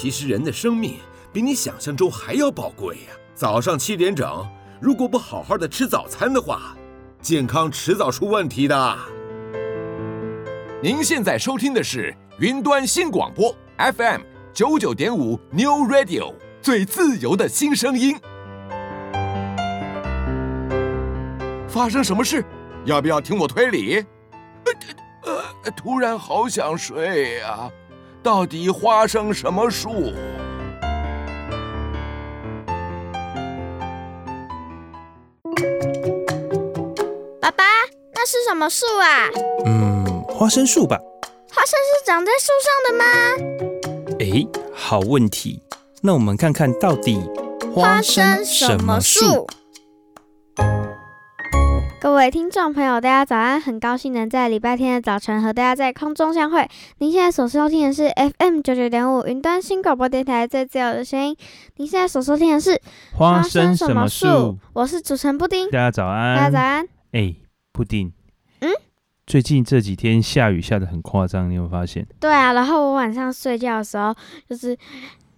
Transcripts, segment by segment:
其实人的生命比你想象中还要宝贵呀。早上七点整，如果不好好的吃早餐的话，健康迟早出问题的。您现在收听的是云端新广播 FM 九九点五 New Radio，最自由的新声音。发生什么事？要不要听我推理？呃，呃，突然好想睡呀，到底花生什么树？爸爸，那是什么树啊？嗯，花生树吧。花生是长在树上的吗？哎，好问题。那我们看看到底花生什么树？各位听众朋友，大家早安！很高兴能在礼拜天的早晨和大家在空中相会。您现在所收听的是 FM 九九点五云端新广播电台最自由的声音。您现在所收听的是花生什么树？我是主持人布丁。大家早安！大家早安！哎，布丁，嗯，最近这几天下雨下的很夸张，你有没有发现？对啊，然后我晚上睡觉的时候，就是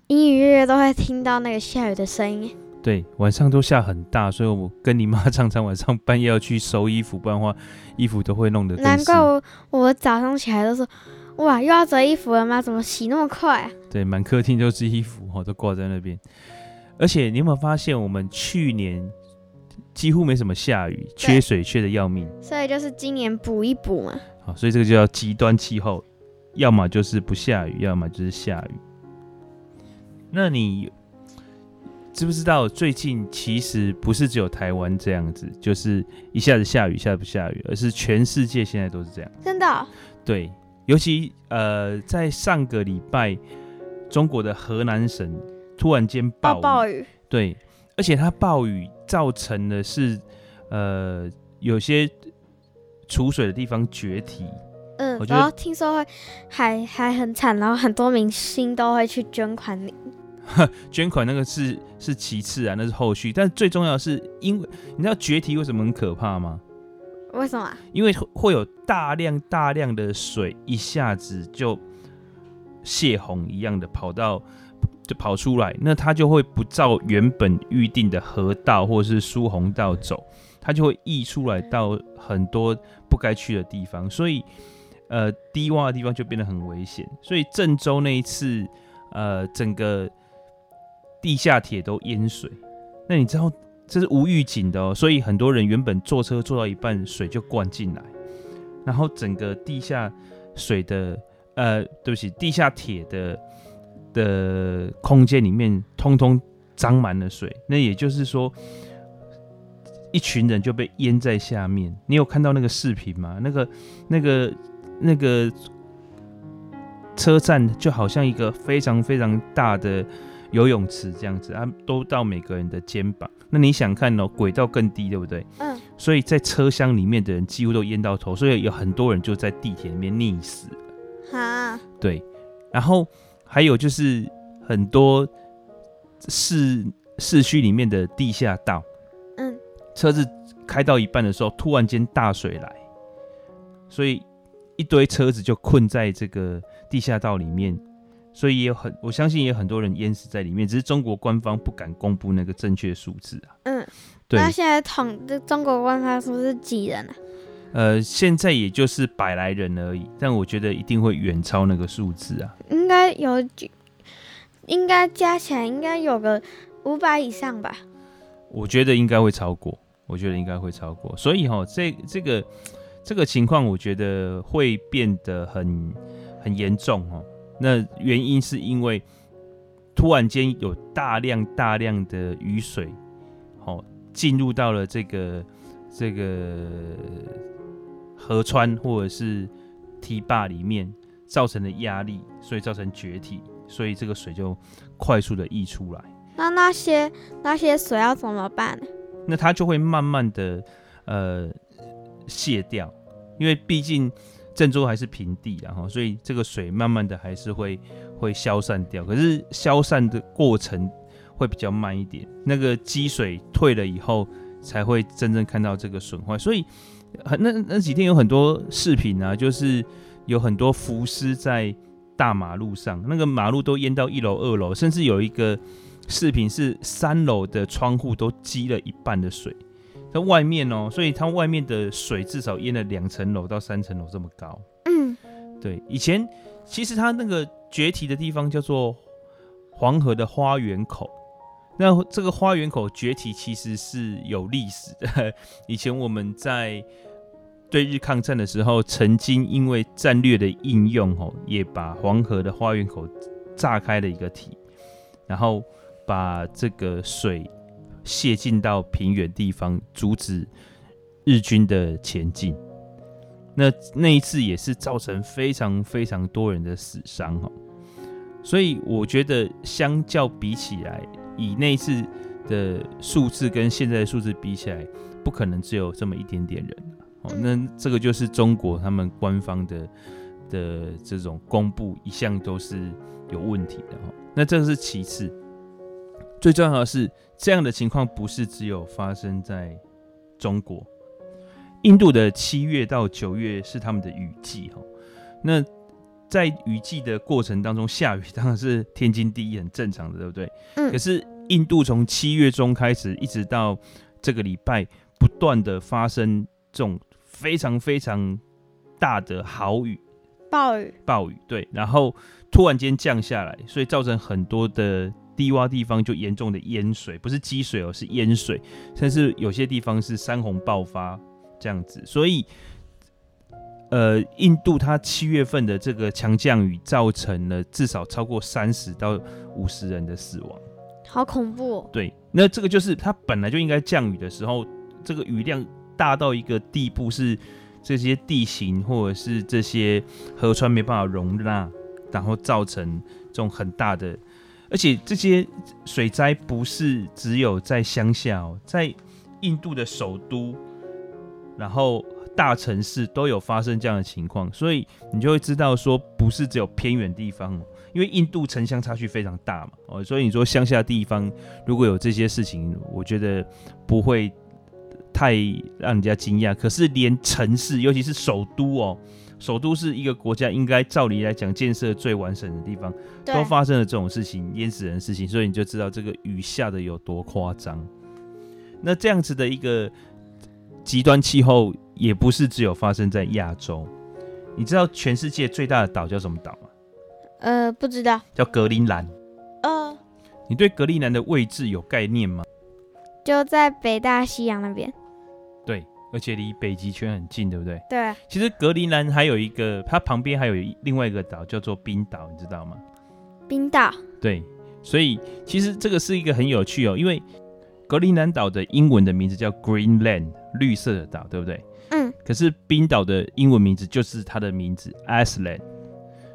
隐隐约约都会听到那个下雨的声音。对，晚上都下很大，所以我跟你妈 常常晚上半夜要去收衣服，不然的话衣服都会弄得。难怪我我早上起来都说，哇，又要折衣服了吗？怎么洗那么快啊？对，满客厅都是衣服，哈，都挂在那边。而且你有没有发现，我们去年几乎没什么下雨，缺水缺的要命。所以就是今年补一补嘛。好，所以这个就叫极端气候，要么就是不下雨，要么就是下雨。那你？知不知道最近其实不是只有台湾这样子，就是一下子下雨，一下子不下雨，而是全世界现在都是这样。真的哦？对，尤其呃，在上个礼拜，中国的河南省突然间暴雨，暴雨。对，而且它暴雨造成的是呃有些储水的地方决堤。嗯，然后听说会还还很惨，然后很多明星都会去捐款领。捐款那个是是其次啊，那是后续，但最重要的是，因为你知道决堤为什么很可怕吗？为什么？因为会有大量大量的水一下子就泄洪一样的跑到就跑出来，那它就会不照原本预定的河道或者是疏洪道走，它就会溢出来到很多不该去的地方，所以呃低洼的地方就变得很危险。所以郑州那一次呃整个。地下铁都淹水，那你知道这是无预警的哦，所以很多人原本坐车坐到一半，水就灌进来，然后整个地下水的呃，对不起，地下铁的的空间里面通通装满了水，那也就是说，一群人就被淹在下面。你有看到那个视频吗？那个那个那个车站就好像一个非常非常大的。游泳池这样子啊，都到每个人的肩膀。那你想看哦，轨道更低，对不对？嗯。所以在车厢里面的人几乎都淹到头，所以有很多人就在地铁里面溺死了。哈。对。然后还有就是很多市市区里面的地下道，嗯，车子开到一半的时候，突然间大水来，所以一堆车子就困在这个地下道里面。所以也有很，我相信也有很多人淹死在里面，只是中国官方不敢公布那个正确数字啊。嗯，对。那现在统这中国官方说是几人啊？呃，现在也就是百来人而已，但我觉得一定会远超那个数字啊。应该有，应该加起来应该有个五百以上吧。我觉得应该会超过，我觉得应该会超过。所以哈，这这个这个情况，我觉得会变得很很严重哦。那原因是因为突然间有大量大量的雨水，好进入到了这个这个河川或者是堤坝里面，造成的压力，所以造成决堤，所以这个水就快速的溢出来。那那些那些水要怎么办呢？那它就会慢慢的呃泄掉，因为毕竟。郑州还是平地，然后所以这个水慢慢的还是会会消散掉，可是消散的过程会比较慢一点。那个积水退了以后，才会真正看到这个损坏。所以很那那几天有很多视频啊，就是有很多浮尸在大马路上，那个马路都淹到一楼、二楼，甚至有一个视频是三楼的窗户都积了一半的水，在外面哦，所以它外面的水至少淹了两层楼到三层楼这么高。嗯，对，以前其实它那个决堤的地方叫做黄河的花园口。那这个花园口决堤其实是有历史的。以前我们在对日抗战的时候，曾经因为战略的应用，哦，也把黄河的花园口炸开了一个堤，然后把这个水泄进到平原地方，阻止日军的前进。那那一次也是造成非常非常多人的死伤，哦。所以我觉得，相较比起来，以那一次的数字跟现在的数字比起来，不可能只有这么一点点人哦。那这个就是中国他们官方的的这种公布，一向都是有问题的哈。那这个是其次，最重要的是这样的情况不是只有发生在中国，印度的七月到九月是他们的雨季哈。那在雨季的过程当中，下雨当然是天经地义、很正常的，对不对？嗯。可是印度从七月中开始，一直到这个礼拜，不断的发生这种非常非常大的豪雨、暴雨、暴雨，对，然后突然间降下来，所以造成很多的低洼地方就严重的淹水，不是积水哦，是淹水，甚至有些地方是山洪爆发这样子，所以。呃，印度它七月份的这个强降雨，造成了至少超过三十到五十人的死亡，好恐怖哦。对，那这个就是它本来就应该降雨的时候，这个雨量大到一个地步，是这些地形或者是这些河川没办法容纳，然后造成这种很大的，而且这些水灾不是只有在乡下哦，在印度的首都，然后。大城市都有发生这样的情况，所以你就会知道说，不是只有偏远地方哦，因为印度城乡差距非常大嘛，哦，所以你说乡下地方如果有这些事情，我觉得不会太让人家惊讶。可是连城市，尤其是首都哦，首都是一个国家应该照理来讲建设最完整的地方，都发生了这种事情，淹死人的事情，所以你就知道这个雨下的有多夸张。那这样子的一个极端气候。也不是只有发生在亚洲，你知道全世界最大的岛叫什么岛吗？呃，不知道。叫格陵兰。呃，你对格陵兰的位置有概念吗？就在北大西洋那边。对，而且离北极圈很近，对不对？对。其实格陵兰还有一个，它旁边还有另外一个岛叫做冰岛，你知道吗？冰岛。对，所以其实这个是一个很有趣哦，因为格陵兰岛的英文的名字叫 Greenland，绿色的岛，对不对？嗯，可是冰岛的英文名字就是它的名字 Iceland，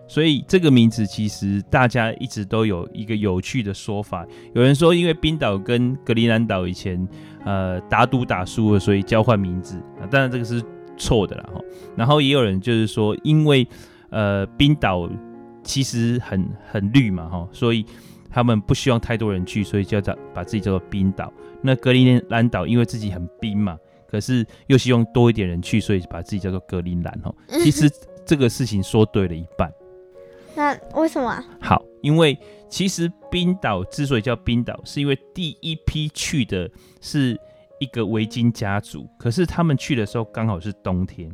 所以这个名字其实大家一直都有一个有趣的说法。有人说，因为冰岛跟格陵兰岛以前呃打赌打输了，所以交换名字啊，当然这个是错的啦。然后也有人就是说，因为呃冰岛其实很很绿嘛哈，所以他们不希望太多人去，所以叫叫把自己叫做冰岛。那格陵兰岛因为自己很冰嘛。可是又希望多一点人去，所以把自己叫做格陵兰哦。其实这个事情说对了一半。那为什么？好，因为其实冰岛之所以叫冰岛，是因为第一批去的是一个维京家族，可是他们去的时候刚好是冬天，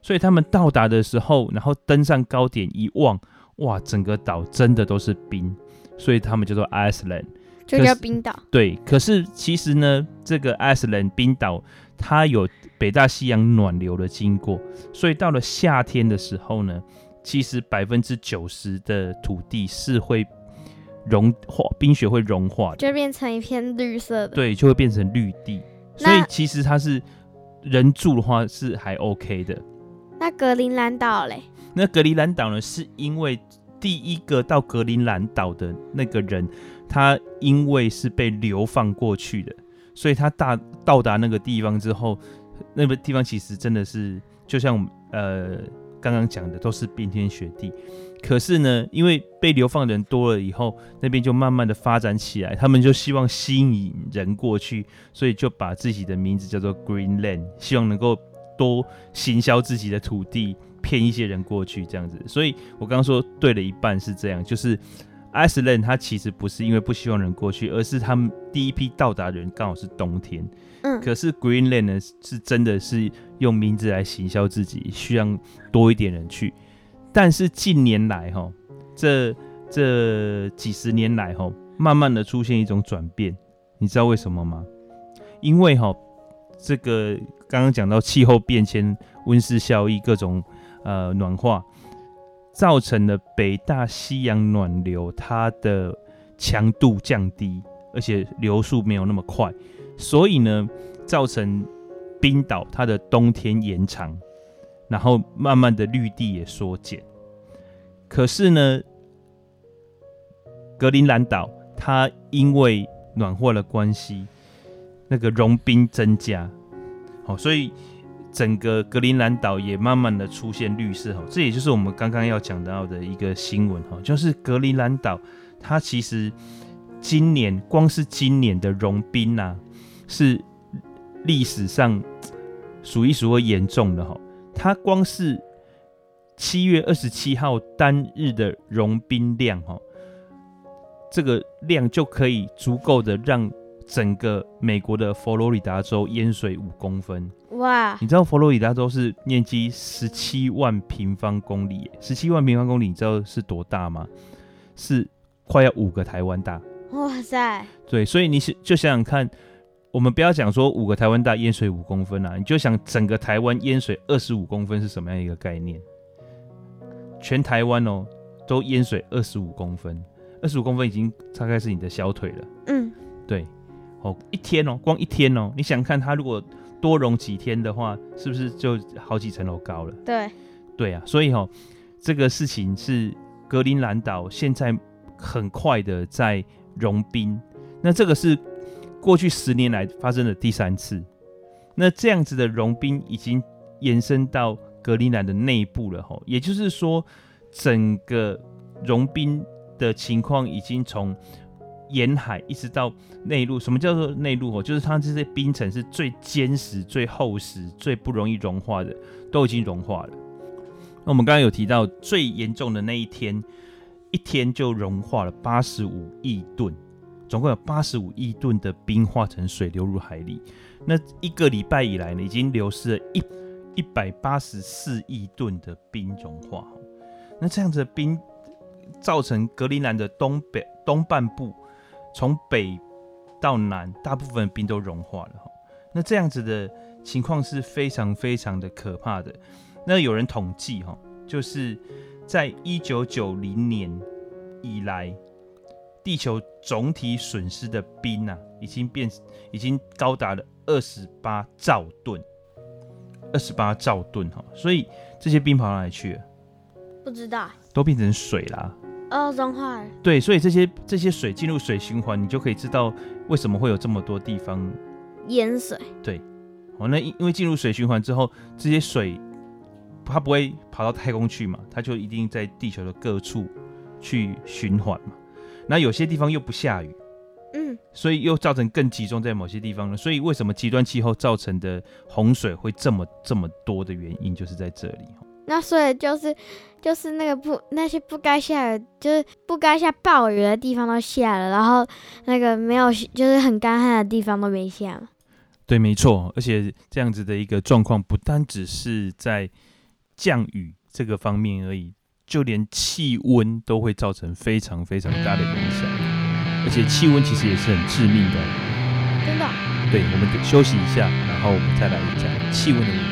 所以他们到达的时候，然后登上高点一望，哇，整个岛真的都是冰，所以他们叫做 Iceland，就叫冰岛。对，可是其实呢，这个 Iceland 冰岛。它有北大西洋暖流的经过，所以到了夏天的时候呢，其实百分之九十的土地是会融化，冰雪会融化，就变成一片绿色的。对，就会变成绿地。所以其实它是人住的话是还 OK 的。那格陵兰岛嘞？那格陵兰岛呢？是因为第一个到格陵兰岛的那个人，他因为是被流放过去的。所以他大到达那个地方之后，那个地方其实真的是就像呃刚刚讲的，都是冰天雪地。可是呢，因为被流放人多了以后，那边就慢慢的发展起来，他们就希望吸引人过去，所以就把自己的名字叫做 Greenland，希望能够多行销自己的土地，骗一些人过去这样子。所以我刚刚说对了一半是这样，就是 Iceland 它其实不是因为不希望人过去，而是他们第一批到达的人刚好是冬天。可是 Greenland 呢是真的是用名字来行销自己，需要多一点人去。但是近年来哈，这这几十年来哈，慢慢的出现一种转变，你知道为什么吗？因为哈，这个刚刚讲到气候变迁、温室效应、各种呃暖化，造成了北大西洋暖流它的强度降低，而且流速没有那么快，所以呢，造成冰岛它的冬天延长，然后慢慢的绿地也缩减。可是呢，格陵兰岛它因为暖化的关系。那个融冰增加，好，所以整个格陵兰岛也慢慢的出现绿色，哈，这也就是我们刚刚要讲到的一个新闻，哈，就是格陵兰岛它其实今年光是今年的融冰啊，是历史上数一数二严重的，哈，它光是七月二十七号单日的融冰量，哈，这个量就可以足够的让。整个美国的佛罗里达州淹水五公分，哇！你知道佛罗里达州是面积十七万平方公里，十七万平方公里，你知道是多大吗？是快要五个台湾大。哇塞！对，所以你是就想想看，我们不要讲说五个台湾大淹水五公分啊，你就想整个台湾淹水二十五公分是什么样一个概念？全台湾哦，都淹水二十五公分，二十五公分已经大概是你的小腿了。嗯，对。哦，一天哦，光一天哦，你想看它如果多融几天的话，是不是就好几层楼高了？对，对啊，所以哈、哦，这个事情是格陵兰岛现在很快的在融冰，那这个是过去十年来发生的第三次，那这样子的融冰已经延伸到格陵兰的内部了吼，也就是说，整个融冰的情况已经从。沿海一直到内陆，什么叫做内陆？哦，就是它这些冰层是最坚实、最厚实、最不容易融化的，都已经融化了。那我们刚刚有提到最严重的那一天，一天就融化了八十五亿吨，总共有八十五亿吨的冰化成水流入海里。那一个礼拜以来呢，已经流失了一一百八十四亿吨的冰融化。那这样子的冰造成格陵兰的东北东半部。从北到南，大部分冰都融化了哈。那这样子的情况是非常非常的可怕的。那有人统计哈，就是在一九九零年以来，地球总体损失的冰啊，已经变，已经高达了二十八兆吨，二十八兆吨哈。所以这些冰跑哪里去了？不知道，都变成水啦。哦，融化了。对，所以这些这些水进入水循环，你就可以知道为什么会有这么多地方淹水。对，哦，那因因为进入水循环之后，这些水它不会跑到太空去嘛，它就一定在地球的各处去循环嘛。那有些地方又不下雨，嗯，所以又造成更集中在某些地方了。所以为什么极端气候造成的洪水会这么这么多的原因，就是在这里。那所以就是，就是那个不那些不该下雨，就是不该下暴雨的地方都下了，然后那个没有就是很干旱的地方都没下了。对，没错，而且这样子的一个状况不单只是在降雨这个方面而已，就连气温都会造成非常非常大的影响，而且气温其实也是很致命的。真的？对，我们得休息一下，然后我们再来讲气温的问题。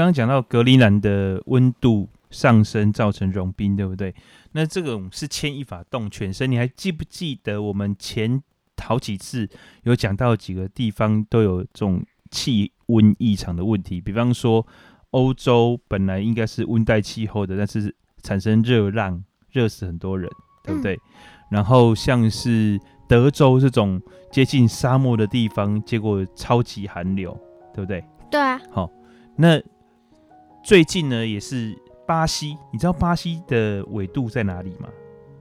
刚刚讲到格陵兰的温度上升造成融冰，对不对？那这种是牵一发动全身。你还记不记得我们前好几次有讲到几个地方都有这种气温异常的问题？比方说，欧洲本来应该是温带气候的，但是产生热浪，热死很多人，对不对？嗯、然后像是德州这种接近沙漠的地方，结果超级寒流，对不对？对啊。好。那最近呢，也是巴西，你知道巴西的纬度在哪里吗？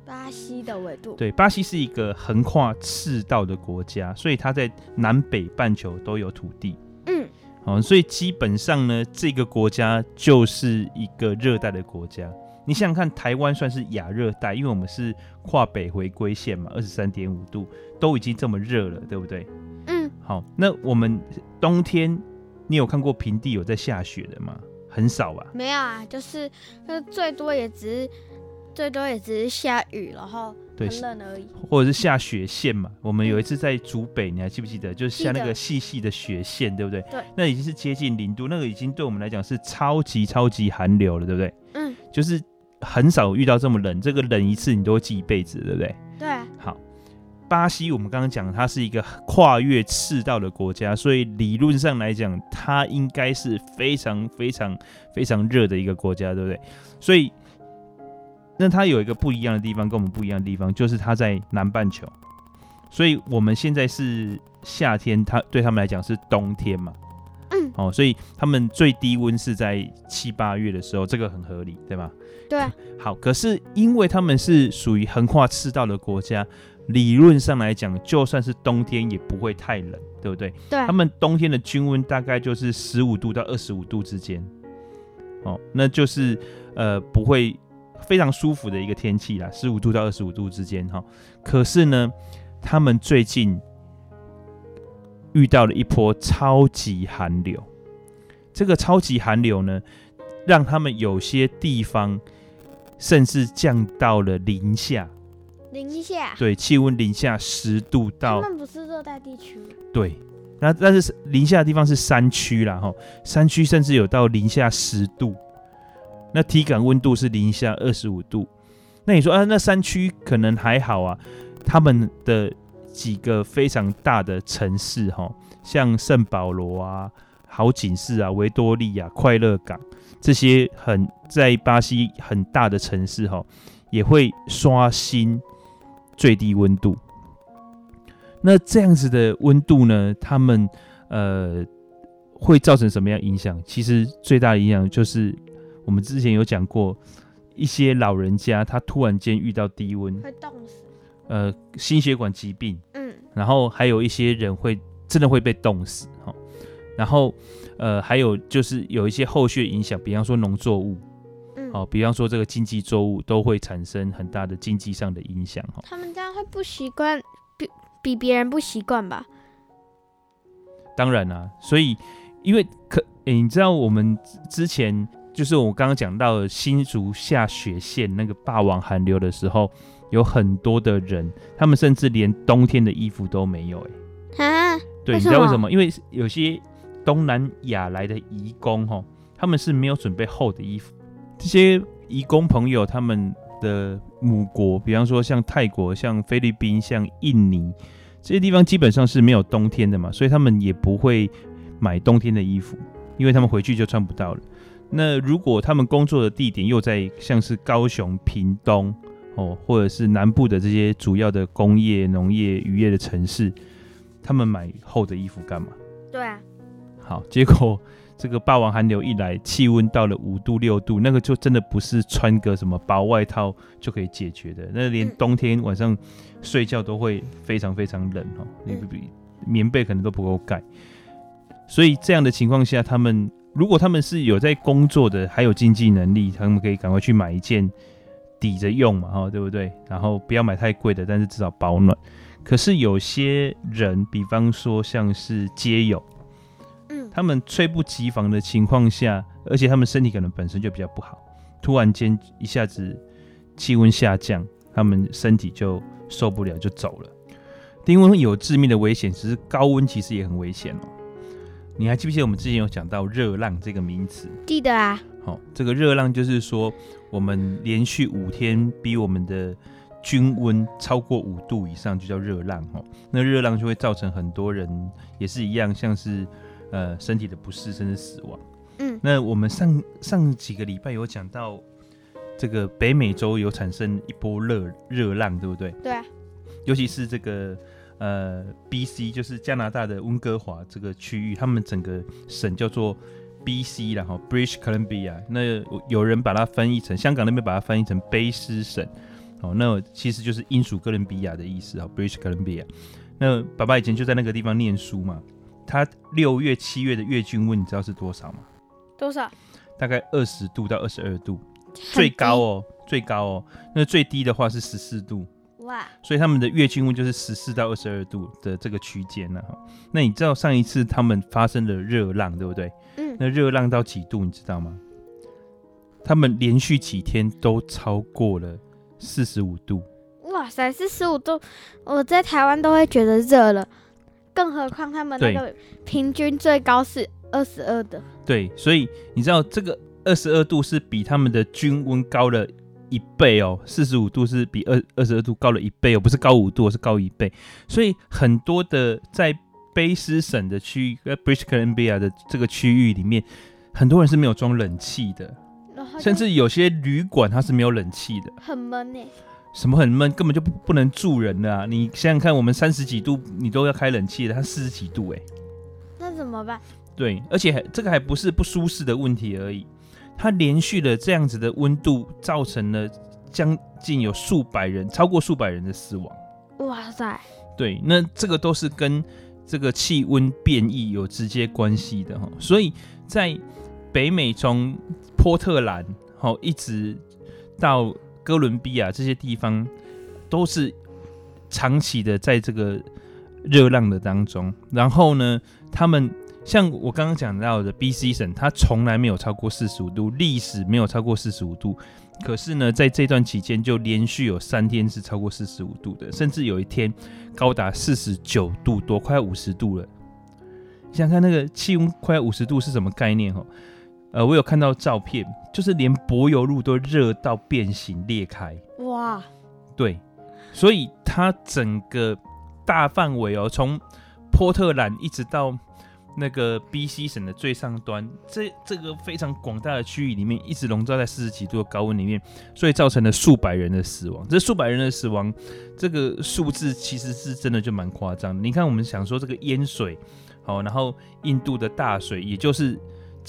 巴西的纬度，对，巴西是一个横跨赤道的国家，所以它在南北半球都有土地。嗯，好，所以基本上呢，这个国家就是一个热带的国家。你想想看，台湾算是亚热带，因为我们是跨北回归线嘛，二十三点五度都已经这么热了，对不对？嗯，好，那我们冬天。你有看过平地有在下雪的吗？很少吧。没有啊，就是就最多也只是最多也只是下雨，然后很冷而已。或者是下雪线嘛。我们有一次在竹北，你还记不记得？就是下那个细细的雪线，对不对？对。那已经是接近零度，那个已经对我们来讲是超级超级寒流了，对不对？嗯。就是很少遇到这么冷，这个冷一次你都会记一辈子，对不对？巴西，我们刚刚讲，它是一个跨越赤道的国家，所以理论上来讲，它应该是非常非常非常热的一个国家，对不对？所以那它有一个不一样的地方，跟我们不一样的地方，就是它在南半球，所以我们现在是夏天，它对他们来讲是冬天嘛。嗯，哦，所以他们最低温是在七八月的时候，这个很合理，对吧？对。好，可是因为他们是属于横跨赤道的国家，理论上来讲，就算是冬天也不会太冷，对不对？对。他们冬天的均温大概就是十五度到二十五度之间，哦，那就是呃不会非常舒服的一个天气啦，十五度到二十五度之间哈。可是呢，他们最近。遇到了一波超级寒流，这个超级寒流呢，让他们有些地方甚至降到了零下。零下？对，气温零下十度到。他们不是热带地区。对，那但是零下的地方是山区啦，哈，山区甚至有到零下十度，那体感温度是零下二十五度。那你说啊，那山区可能还好啊，他们的。几个非常大的城市，哈，像圣保罗啊、好景市啊、维多利亚、快乐港这些很在巴西很大的城市，哈，也会刷新最低温度。那这样子的温度呢，他们呃会造成什么样影响？其实最大的影响就是我们之前有讲过，一些老人家他突然间遇到低温会冻死。呃，心血管疾病，嗯，然后还有一些人会真的会被冻死哈，然后呃，还有就是有一些后续影响，比方说农作物，嗯，好，比方说这个经济作物都会产生很大的经济上的影响哈。他们这样会不习惯，比比别人不习惯吧？当然啦，啊，所以因为可，诶，你知道我们之前就是我刚刚讲到新竹下雪线那个霸王寒流的时候。有很多的人，他们甚至连冬天的衣服都没有、欸，哎，啊，对，你知道为什么？因为有些东南亚来的移工，哈，他们是没有准备厚的衣服。这些移工朋友，他们的母国，比方说像泰国、像菲律宾、像印尼这些地方，基本上是没有冬天的嘛，所以他们也不会买冬天的衣服，因为他们回去就穿不到了。那如果他们工作的地点又在像是高雄、屏东，哦，或者是南部的这些主要的工业、农业、渔业的城市，他们买厚的衣服干嘛？对啊。好，结果这个霸王寒流一来，气温到了五度、六度，那个就真的不是穿个什么薄外套就可以解决的。那连冬天晚上睡觉都会非常非常冷哦，你不比棉被可能都不够盖。所以这样的情况下，他们如果他们是有在工作的，还有经济能力，他们可以赶快去买一件。抵着用嘛，哈，对不对？然后不要买太贵的，但是至少保暖。可是有些人，比方说像是街友，嗯，他们猝不及防的情况下，而且他们身体可能本身就比较不好，突然间一下子气温下降，他们身体就受不了，就走了。低温有致命的危险，只是高温其实也很危险哦。你还记不记得我们之前有讲到热浪这个名词？记得啊。好，这个热浪就是说。我们连续五天比我们的均温超过五度以上，就叫热浪哦。那热浪就会造成很多人也是一样，像是呃身体的不适甚至死亡。嗯，那我们上上几个礼拜有讲到，这个北美洲有产生一波热热浪，对不对？对啊。尤其是这个呃 BC，就是加拿大的温哥华这个区域，他们整个省叫做。B.C. 然后 British Columbia，那有人把它翻译成香港那边把它翻译成卑诗省，哦，那其实就是英属哥伦比亚的意思啊，British Columbia。那爸爸以前就在那个地方念书嘛，他六月、七月的月均温你知道是多少吗？多少？大概二十度到二十二度，最高哦，最高哦。那最低的话是十四度。哇！所以他们的月均温就是十四到二十二度的这个区间呢。那你知道上一次他们发生的热浪，对不对？嗯。那热浪到几度，你知道吗？他们连续几天都超过了四十五度。哇塞，四十五度，我在台湾都会觉得热了，更何况他们那个平均最高是二十二的。对，所以你知道这个二十二度是比他们的均温高了。一倍哦，四十五度是比二二十二度高了一倍哦，不是高五度，是高一倍。所以很多的在卑诗省的区域，呃，British Columbia 的这个区域里面，很多人是没有装冷气的。哦，甚至有些旅馆它是没有冷气的，很闷呢。什么很闷，根本就不不能住人的啊！你想想看，我们三十几度，你都要开冷气了，它四十几度哎，那怎么办？对，而且这个还不是不舒适的问题而已，它连续的这样子的温度，造成了将近有数百人，超过数百人的死亡。哇塞！对，那这个都是跟这个气温变异有直接关系的哈，所以在北美从波特兰好一直到。哥伦比亚这些地方都是长期的在这个热浪的当中，然后呢，他们像我刚刚讲到的 BC 省，它从来没有超过四十五度，历史没有超过四十五度，可是呢，在这段期间就连续有三天是超过四十五度的，甚至有一天高达四十九度多，快五十度了。想看那个气温快五十度是什么概念？哦？呃，我有看到照片，就是连柏油路都热到变形裂开。哇！对，所以它整个大范围哦，从波特兰一直到那个 BC 省的最上端，这这个非常广大的区域里面，一直笼罩在四十几度的高温里面，所以造成了数百人的死亡。这数百人的死亡，这个数字其实是真的就蛮夸张。你看，我们想说这个淹水，好，然后印度的大水，也就是。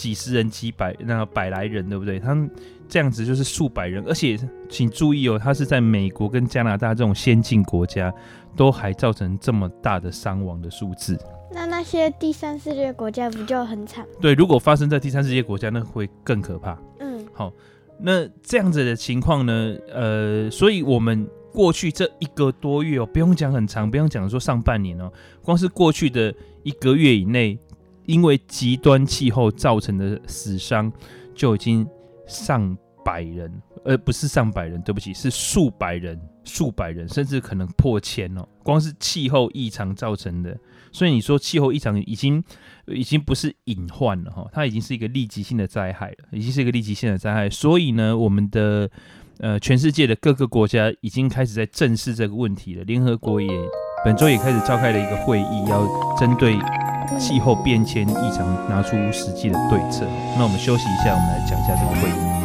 几十人、几百那个百来人，对不对？他们这样子就是数百人，而且请注意哦，他是在美国跟加拿大这种先进国家，都还造成这么大的伤亡的数字。那那些第三世界国家不就很惨？对，如果发生在第三世界国家，那会更可怕。嗯，好，那这样子的情况呢？呃，所以我们过去这一个多月哦，不用讲很长，不用讲说上半年哦，光是过去的一个月以内。因为极端气候造成的死伤就已经上百人，而不是上百人，对不起，是数百人，数百人，甚至可能破千哦。光是气候异常造成的，所以你说气候异常已经已经不是隐患了哈，它已经是一个立即性的灾害了，已经是一个立即性的灾害。所以呢，我们的呃全世界的各个国家已经开始在正视这个问题了。联合国也本周也开始召开了一个会议，要针对。气候变迁异常拿出实际的对策。那我们休息一下我们来讲一下这个会议。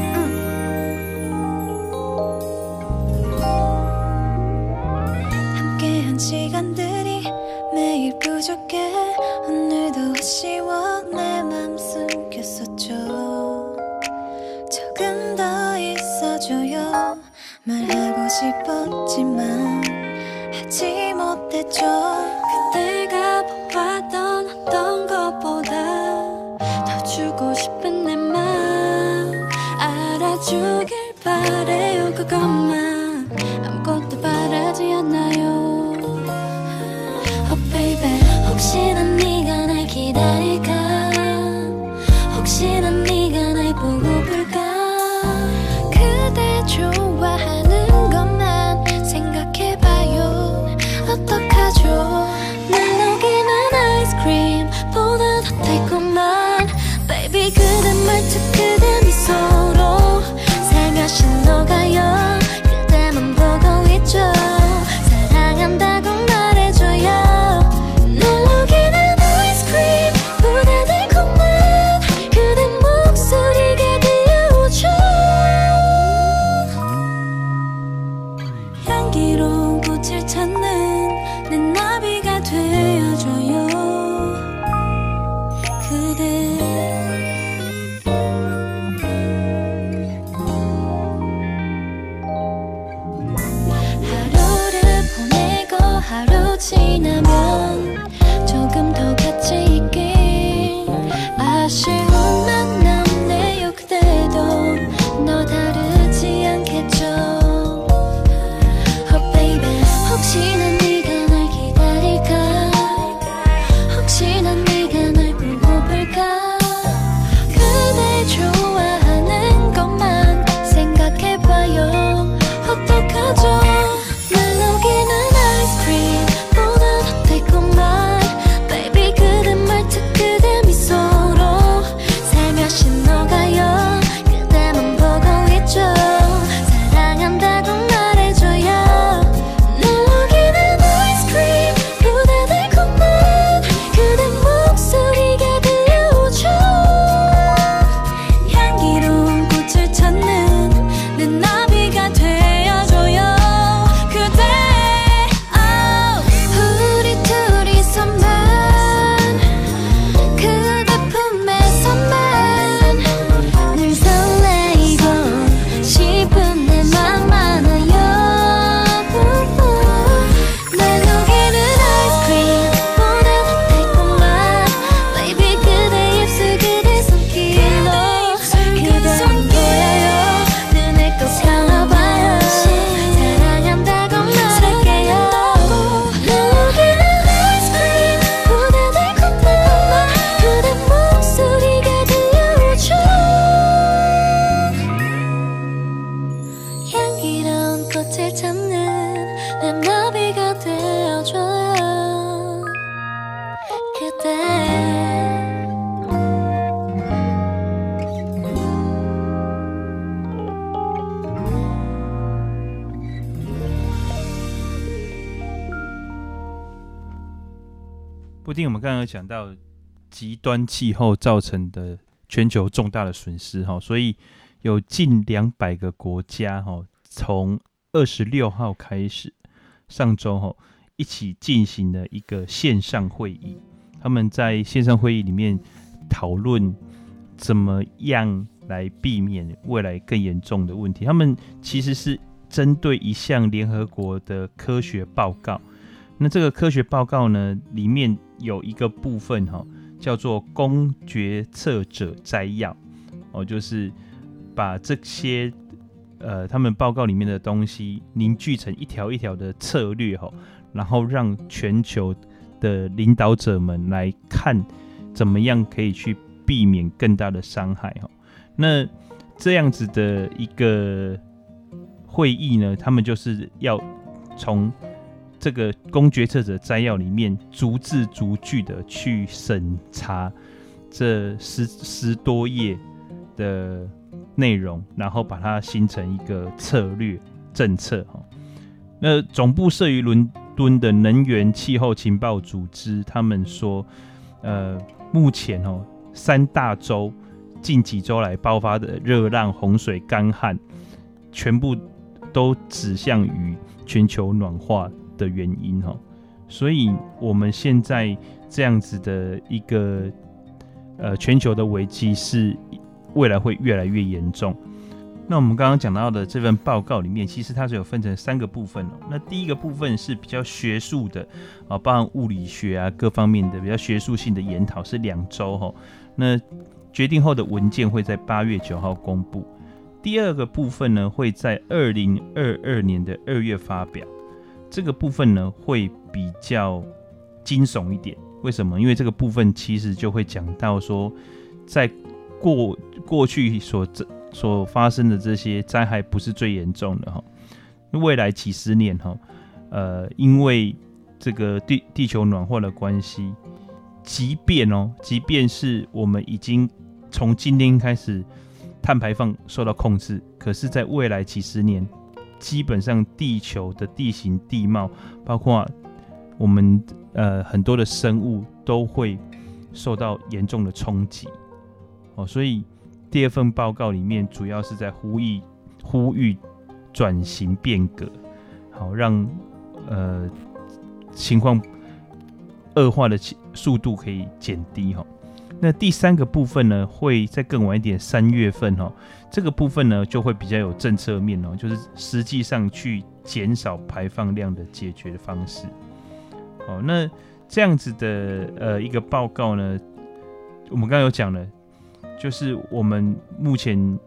보았던 어떤 것보다 더 주고 싶은 내 맘 알아주길 바래요. 그것만 아무것도 바라지 않아요. Oh 혹시나 네가 날 기다릴까? 혹시나 네 刚刚讲到极端气候造成的全球重大的损失哈，所以有近两百个国家哈，从二十六号开始，上周哈一起进行了一个线上会议。他们在线上会议里面讨论怎么样来避免未来更严重的问题。他们其实是针对一项联合国的科学报告。那这个科学报告呢，里面有一个部分哈，叫做“公决策者摘要”，哦，就是把这些呃他们报告里面的东西凝聚成一条一条的策略哈，然后让全球的领导者们来看怎么样可以去避免更大的伤害哈。那这样子的一个会议呢，他们就是要从这个公决策者摘要里面，逐字逐句的去审查这十十多页的内容，然后把它形成一个策略政策哈。那总部设于伦敦的能源气候情报组织，他们说，呃，目前哦，三大洲近几周来爆发的热浪、洪水、干旱，全部都指向于全球暖化。的原因哈，所以我们现在这样子的一个呃全球的危机是未来会越来越严重。那我们刚刚讲到的这份报告里面，其实它是有分成三个部分哦。那第一个部分是比较学术的啊，包含物理学啊各方面的比较学术性的研讨，是两周哈。那决定后的文件会在八月九号公布。第二个部分呢，会在二零二二年的二月发表。这个部分呢，会比较惊悚一点。为什么？因为这个部分其实就会讲到说，在过过去所这所发生的这些灾害不是最严重的哈。未来几十年哈，呃，因为这个地地球暖化的关系，即便哦，即便是我们已经从今天开始碳排放受到控制，可是在未来几十年。基本上，地球的地形地貌，包括我们呃很多的生物，都会受到严重的冲击。哦，所以第二份报告里面主要是在呼吁呼吁转型变革，好让呃情况恶化的速度可以减低哈。那第三个部分呢，会再更晚一点，三月份哈，这个部分呢就会比较有政策面哦，就是实际上去减少排放量的解决的方式。哦，那这样子的呃一个报告呢，我们刚刚有讲了，就是我们目前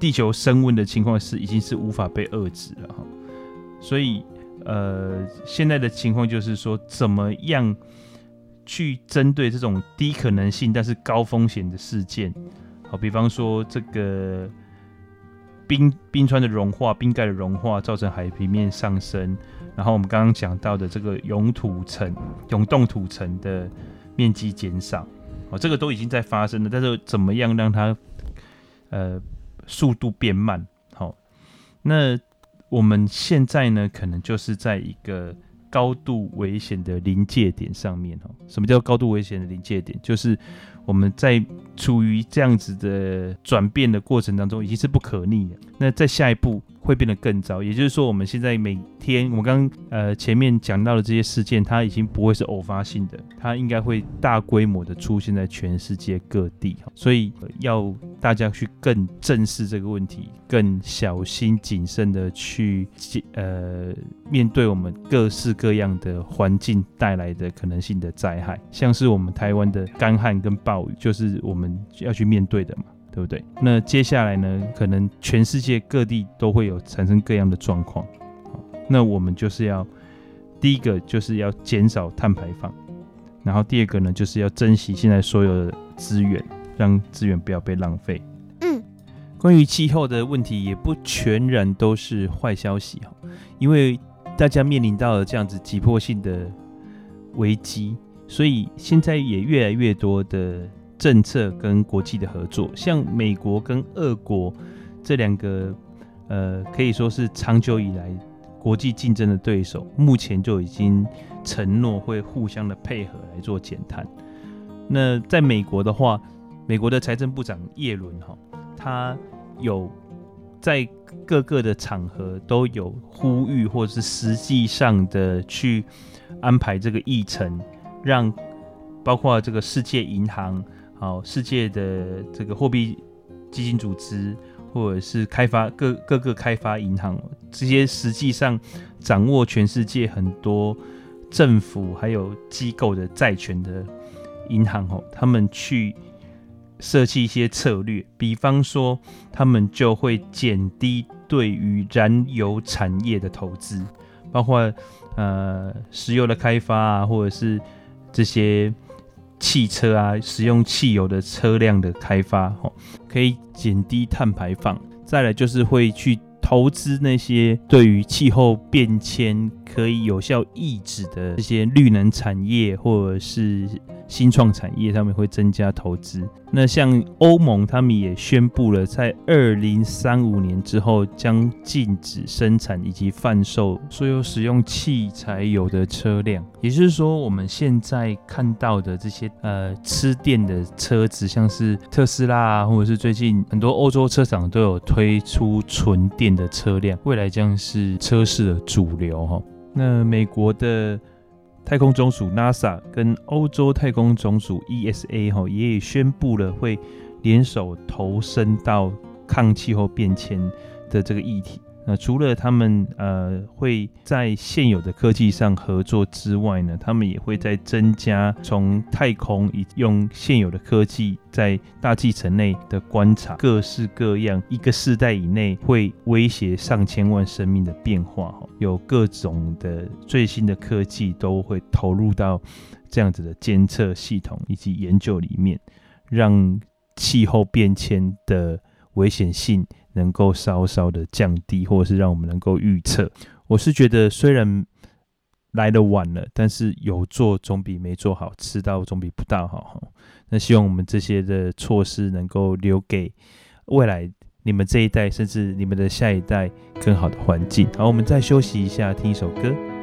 地球升温的情况是已经是无法被遏制了哈，所以呃现在的情况就是说怎么样？去针对这种低可能性但是高风险的事件，好，比方说这个冰冰川的融化、冰盖的融化造成海平面上升，然后我们刚刚讲到的这个永土层、永冻土层的面积减少，哦，这个都已经在发生了，但是怎么样让它呃速度变慢？好，那我们现在呢，可能就是在一个。高度危险的临界点上面，哦，什么叫高度危险的临界点？就是我们在处于这样子的转变的过程当中，已经是不可逆的。那在下一步。会变得更糟，也就是说，我们现在每天，我们刚呃前面讲到的这些事件，它已经不会是偶发性的，它应该会大规模的出现在全世界各地，所以要大家去更正视这个问题，更小心谨慎的去呃面对我们各式各样的环境带来的可能性的灾害，像是我们台湾的干旱跟暴雨，就是我们要去面对的嘛。对不对？那接下来呢？可能全世界各地都会有产生各样的状况。那我们就是要第一个就是要减少碳排放，然后第二个呢，就是要珍惜现在所有的资源，让资源不要被浪费。嗯，关于气候的问题，也不全然都是坏消息哈，因为大家面临到了这样子急迫性的危机，所以现在也越来越多的政策跟国际的合作，像美国跟俄国这两个，呃，可以说是长久以来国际竞争的对手，目前就已经承诺会互相的配合来做减碳。那在美国的话，美国的财政部长叶伦哈，他有在各个的场合都有呼吁，或者是实际上的去安排这个议程，让包括这个世界银行、好世界的这个货币基金组织，或者是开发各各个开发银行这些实际上掌握全世界很多政府还有机构的债权的银行哦，他们去。设计一些策略，比方说，他们就会减低对于燃油产业的投资，包括呃石油的开发啊，或者是这些汽车啊，使用汽油的车辆的开发，哦，可以减低碳排放。再来就是会去投资那些对于气候变迁可以有效抑制的这些绿能产业，或者是。新创产业他们会增加投资。那像欧盟，他们也宣布了，在二零三五年之后将禁止生产以及贩售所有使用汽柴油的车辆。也就是说，我们现在看到的这些呃吃电的车子，像是特斯拉啊，或者是最近很多欧洲车厂都有推出纯电的车辆，未来将是车市的主流哈。那美国的。太空总署 NASA 跟欧洲太空总署 ESA 哈也宣布了会联手投身到抗气候变迁的这个议题。那除了他们呃会在现有的科技上合作之外呢，他们也会在增加从太空以用现有的科技在大气层内的观察，各式各样一个世代以内会威胁上千万生命的变化，有各种的最新的科技都会投入到这样子的监测系统以及研究里面，让气候变迁的危险性。能够稍稍的降低，或者是让我们能够预测。我是觉得，虽然来的晚了，但是有做总比没做好，吃到总比不到好。那希望我们这些的措施能够留给未来你们这一代，甚至你们的下一代更好的环境。好，我们再休息一下，听一首歌。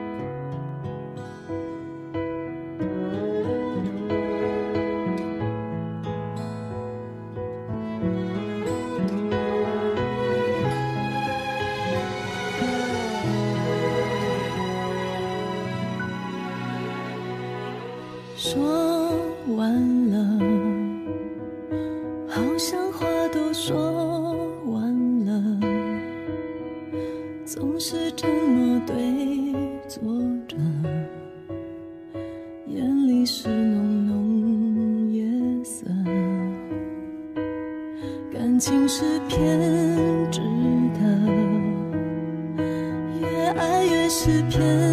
诗篇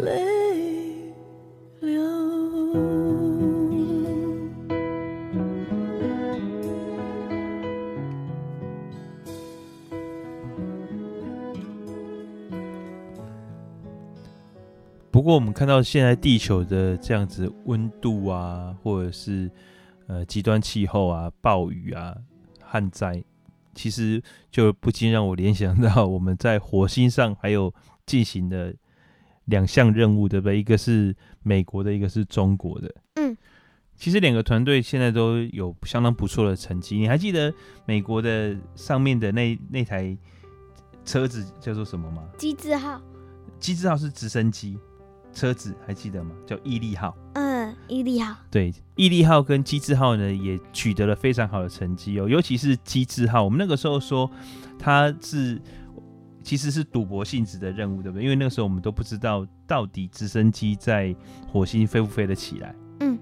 泪流。不过，我们看到现在地球的这样子温度啊，或者是呃极端气候啊、暴雨啊、旱灾，其实就不禁让我联想到我们在火星上还有进行的两项任务，对不对？一个是美国的，一个是中国的。嗯，其实两个团队现在都有相当不错的成绩。你还记得美国的上面的那那台车子叫做什么吗？机智号。机智号是直升机。车子还记得吗？叫毅力号。嗯，毅力号。对，毅力号跟机智号呢，也取得了非常好的成绩哦。尤其是机智号，我们那个时候说它是其实是赌博性质的任务，对不对？因为那个时候我们都不知道到底直升机在火星飞不飞得起来。嗯。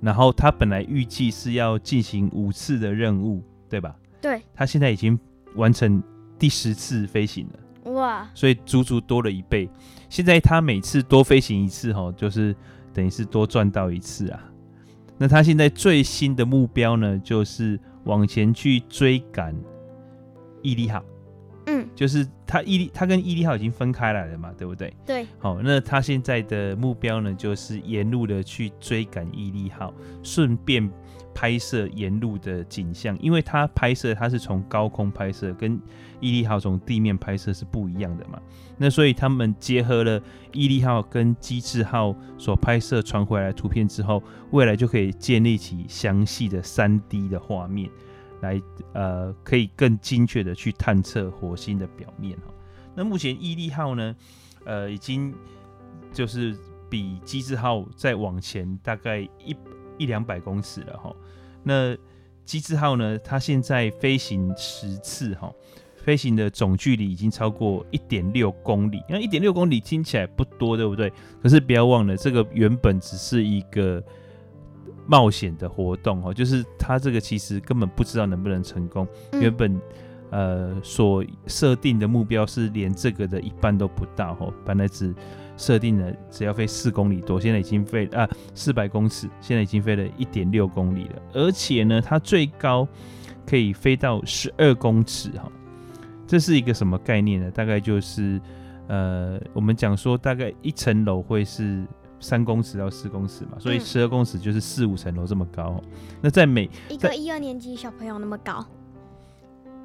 然后他本来预计是要进行五次的任务，对吧？对。他现在已经完成第十次飞行了。哇！所以足足多了一倍。现在他每次多飞行一次，哈，就是等于是多赚到一次啊。那他现在最新的目标呢，就是往前去追赶毅力号。嗯，就是他毅力，他跟毅力号已经分开来了嘛，对不对？对。好，那他现在的目标呢，就是沿路的去追赶毅力号，顺便。拍摄沿路的景象，因为他拍摄他是从高空拍摄，跟毅力号从地面拍摄是不一样的嘛。那所以他们结合了毅力号跟机智号所拍摄传回来的图片之后，未来就可以建立起详细的三 D 的画面，来呃可以更精确的去探测火星的表面哈。那目前毅力号呢，呃已经就是比机智号再往前大概一。一两百公尺了哈，那机智号呢？它现在飞行十次哈，飞行的总距离已经超过一点六公里。那一点六公里听起来不多，对不对？可是不要忘了，这个原本只是一个冒险的活动哦，就是他这个其实根本不知道能不能成功。原本呃所设定的目标是连这个的一半都不到哦，本来只。设定了只要飞四公里多，现在已经飞啊四百公尺，现在已经飞了一点六公里了，而且呢，它最高可以飞到十二公尺哈，这是一个什么概念呢？大概就是呃，我们讲说大概一层楼会是三公尺到四公尺嘛，所以十二公尺就是四五层楼这么高。那在每一个一二年级小朋友那么高。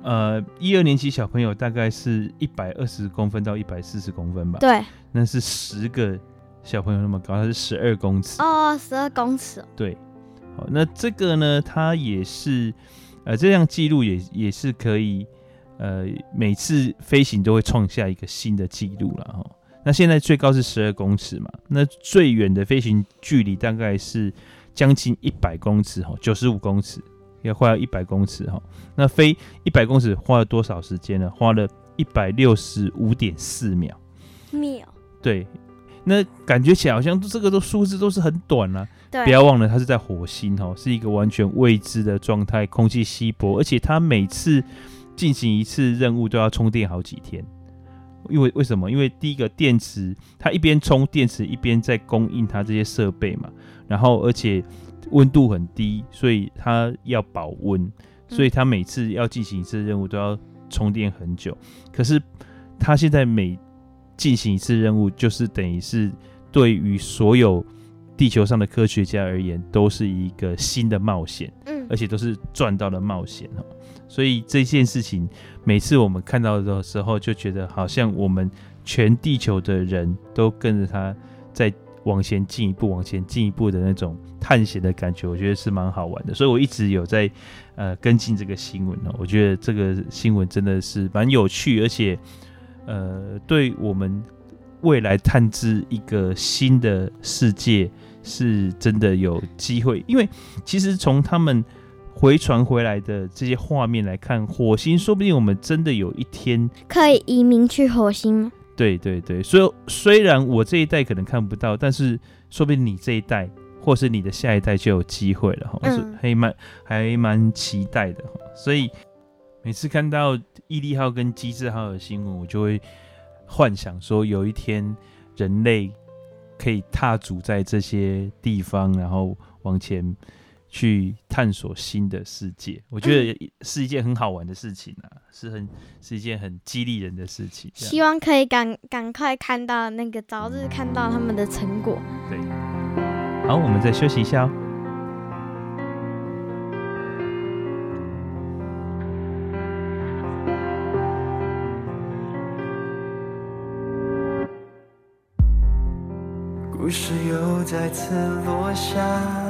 呃，一二年级小朋友大概是一百二十公分到一百四十公分吧。对，那是十个小朋友那么高，它是十二公尺。哦，十二公尺。对，好，那这个呢，它也是，呃，这样记录也也是可以，呃，每次飞行都会创下一个新的记录了哈。那现在最高是十二公尺嘛，那最远的飞行距离大概是将近一百公尺哈，九十五公尺要快要一百公尺哈。那飞一百公尺花了多少时间呢？花了一百六十五点四秒。秒。对，那感觉起来好像这个都数字都是很短了、啊。对。不要忘了，它是在火星哦，是一个完全未知的状态，空气稀薄，而且它每次进行一次任务都要充电好几天。因为为什么？因为第一个电池，它一边充电池一边在供应它这些设备嘛，然后而且温度很低，所以它要保温，所以它每次要进行一次任务都要充电很久。可是它现在每进行一次任务，就是等于是对于所有地球上的科学家而言，都是一个新的冒险，嗯，而且都是赚到的冒险。所以这件事情，每次我们看到的时候，就觉得好像我们全地球的人都跟着他在往前进一步、往前进一步的那种探险的感觉，我觉得是蛮好玩的。所以我一直有在呃跟进这个新闻哦，我觉得这个新闻真的是蛮有趣，而且呃对我们未来探知一个新的世界是真的有机会，因为其实从他们。回传回来的这些画面来看，火星说不定我们真的有一天可以移民去火星吗？对对对，所以虽然我这一代可能看不到，但是说不定你这一代或是你的下一代就有机会了哈，嗯，还蛮还蛮期待的哈。所以每次看到毅力号跟机智号的新闻，我就会幻想说，有一天人类可以踏足在这些地方，然后往前。去探索新的世界，我觉得是一件很好玩的事情啊，是很是一件很激励人的事情。希望可以赶赶快看到那个早日看到他们的成果。对，好，我们再休息一下哦。故事又再次落下。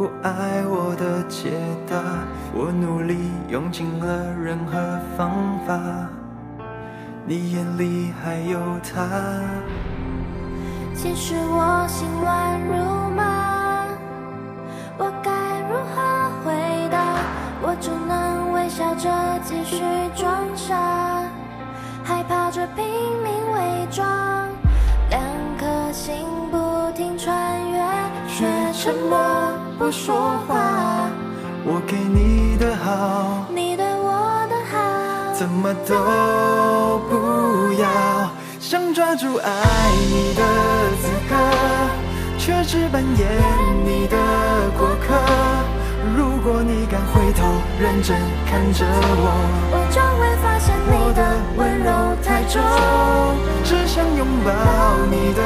不爱我的解答，我努力用尽了任何方法。你眼里还有他？其实我心乱如不说话，我给你的好，你对我的好，怎么都不要。想抓住爱你的资格，却只扮演你的过客。如果你敢回头认真看着我，我就会发现你的温柔太重，只想拥抱你的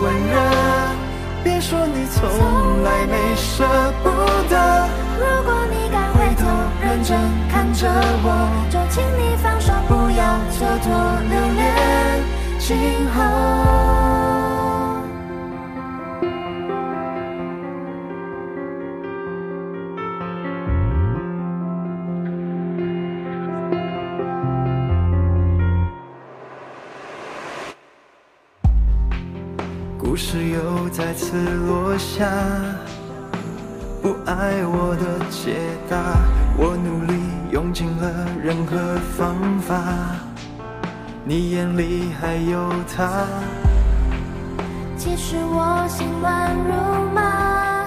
温热。别说你从来没舍不得，如果你敢回头认真看着我，就请你放手，不要蹉跎留恋今后。次落下，不爱我的解答，我努力用尽了任何方法，你眼里还有他。其实我心乱如麻，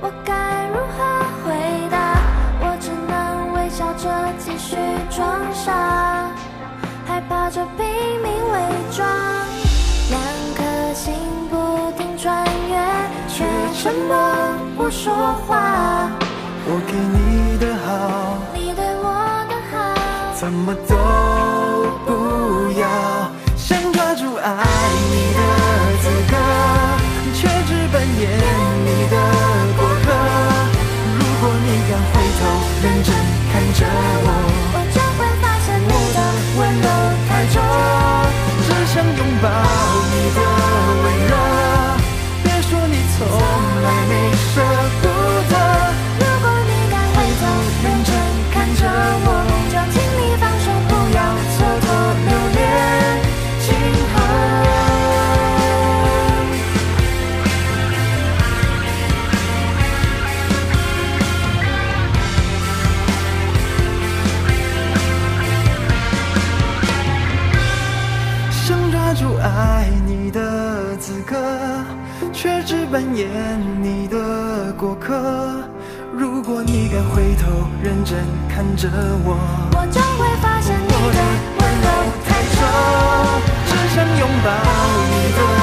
我该如何回答？我只能微笑着继续装傻，害怕着拼命伪装。两颗心，却沉默不说话。我给你的好，你对我的好，怎么都不要。想抓住爱你的资格，却只扮演你的过客。如果你敢回头认真看着我，扮演你的过客。如果你敢回头认真看着我，我将会发现你的温柔太少，只想拥抱你的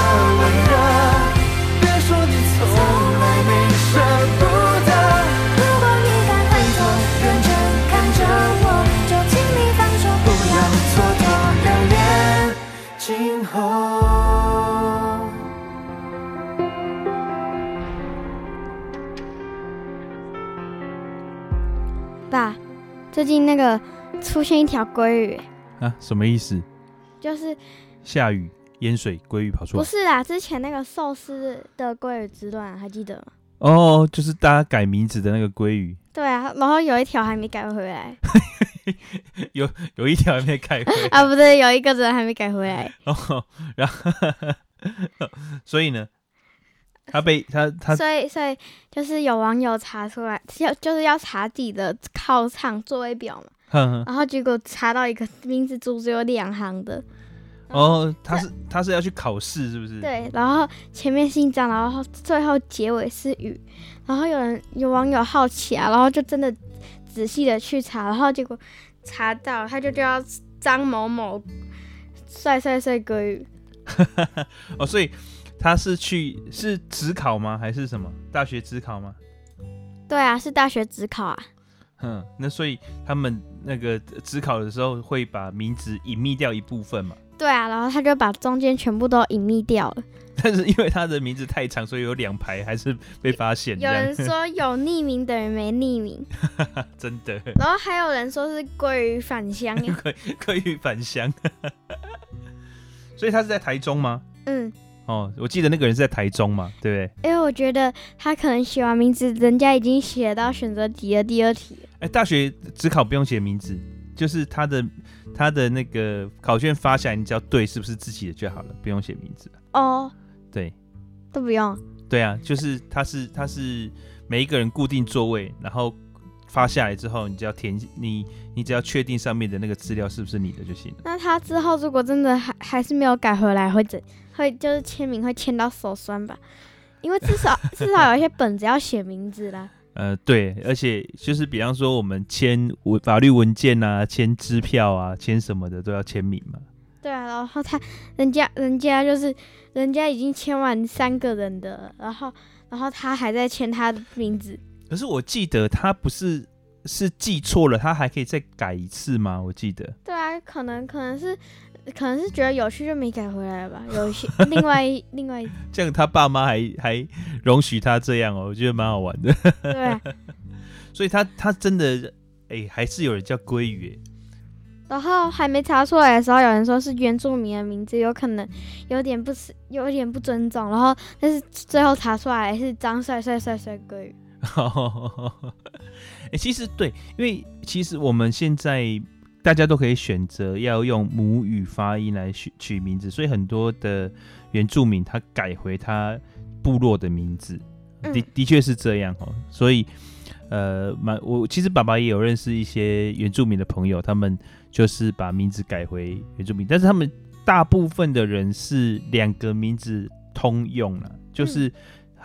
最近那个出现一条鲑鱼啊，什么意思？就是下雨淹水，鲑鱼跑出来。不是啦，之前那个寿司的鲑鱼之乱还记得吗？哦，就是大家改名字的那个鲑鱼。对啊，然后有一条还没改回来。有有一条还没改回来 啊，不对，有一个人还没改回来。哦，然后所以呢？他被他他，所以所以就是有网友查出来，要就是要查自己的靠唱座位表嘛，然后结果查到一个名字组只有两行的。哦，他是他是要去考试是不是？对，然后前面姓张，然后最后结尾是雨，然后有人有网友好奇啊，然后就真的仔细的去查，然后结果查到他就叫张某某帅帅帅鲑鱼。哦，所以。他是去是指考吗？还是什么大学指考吗？对啊，是大学指考啊。嗯，那所以他们那个指考的时候会把名字隐秘掉一部分嘛？对啊，然后他就把中间全部都隐秘掉了。但是因为他的名字太长，所以有两排还是被发现。有人说有匿名等于没匿名，真的。然后还有人说是鲑鱼返乡，鲑鲑鱼返乡。所以他是在台中吗？嗯。哦，我记得那个人是在台中嘛，对不对？因为我觉得他可能写完名字，人家已经写到选择题的第二题。哎，大学只考不用写名字，就是他的他的那个考卷发下来，你只要对是不是自己的就好了，不用写名字。哦，对，都不用。对啊，就是他是他是每一个人固定座位，然后发下来之后，你只要填你你只要确定上面的那个资料是不是你的就行了。那他之后如果真的还还是没有改回来，会怎？会就是签名会签到手酸吧，因为至少 至少有一些本子要写名字啦。呃，对，而且就是比方说我们签文法律文件啊，签支票啊，签什么的都要签名嘛。对啊，然后他人家人家就是人家已经签完三个人的，然后然后他还在签他的名字。可是我记得他不是是记错了，他还可以再改一次吗？我记得。对啊，可能可能是。可能是觉得有趣就没改回来吧。有一些 另外另外 这样，他爸妈还还容许他这样哦，我觉得蛮好玩的。对啊，所以他他真的哎、欸，还是有人叫鲑鱼哎。然后还没查出来的时候，有人说是原住民的名字，有可能有点不是有点不尊重。然后但是最后查出来是张帅帅帅帅鲑鱼。哎、欸，其实对，因为其实我们现在。大家都可以选择要用母语发音来取取名字，所以很多的原住民他改回他部落的名字，的的确是这样哦。所以，呃，蛮我其实爸爸也有认识一些原住民的朋友，他们就是把名字改回原住民，但是他们大部分的人是两个名字通用了，就是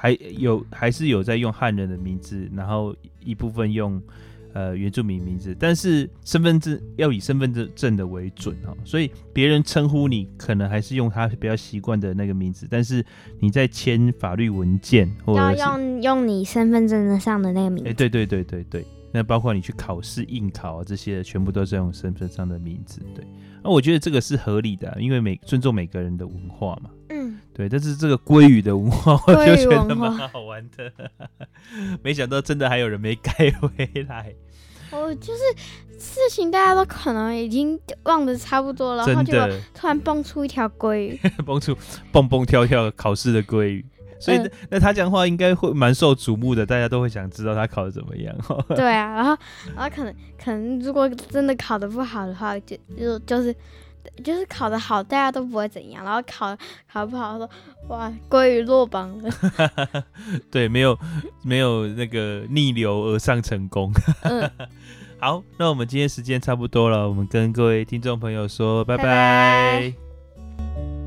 还有还是有在用汉人的名字，然后一部分用。呃，原住民名字，但是身份证要以身份证证的为准哦，所以别人称呼你可能还是用他比较习惯的那个名字，但是你在签法律文件或者要用用你身份证上的那个名字。哎，对对对对对，那包括你去考试应考啊这些，全部都是用身份上的名字。对，那我觉得这个是合理的啊，因为每尊重每个人的文化嘛。嗯，对，但是这个鲑鱼的文化，我就觉得蛮好玩的。没想到真的还有人没改回来。哦，就是事情大家都可能已经忘得差不多了，然后结果突然蹦出一条鲑鱼，蹦出蹦蹦跳跳考试的鲑鱼，所以那，、嗯、那他讲话应该会蛮受瞩目的，大家都会想知道他考得怎么样。对啊，然后然后可能可能如果真的考得不好的话，就就就是。就是考得好，大家都不会怎样。然后考考不好，说哇，鲑鱼落榜了。对，没有没有那个逆流而上成功。嗯、好，那我们今天时间差不多了，我们跟各位听众朋友说拜拜。拜拜。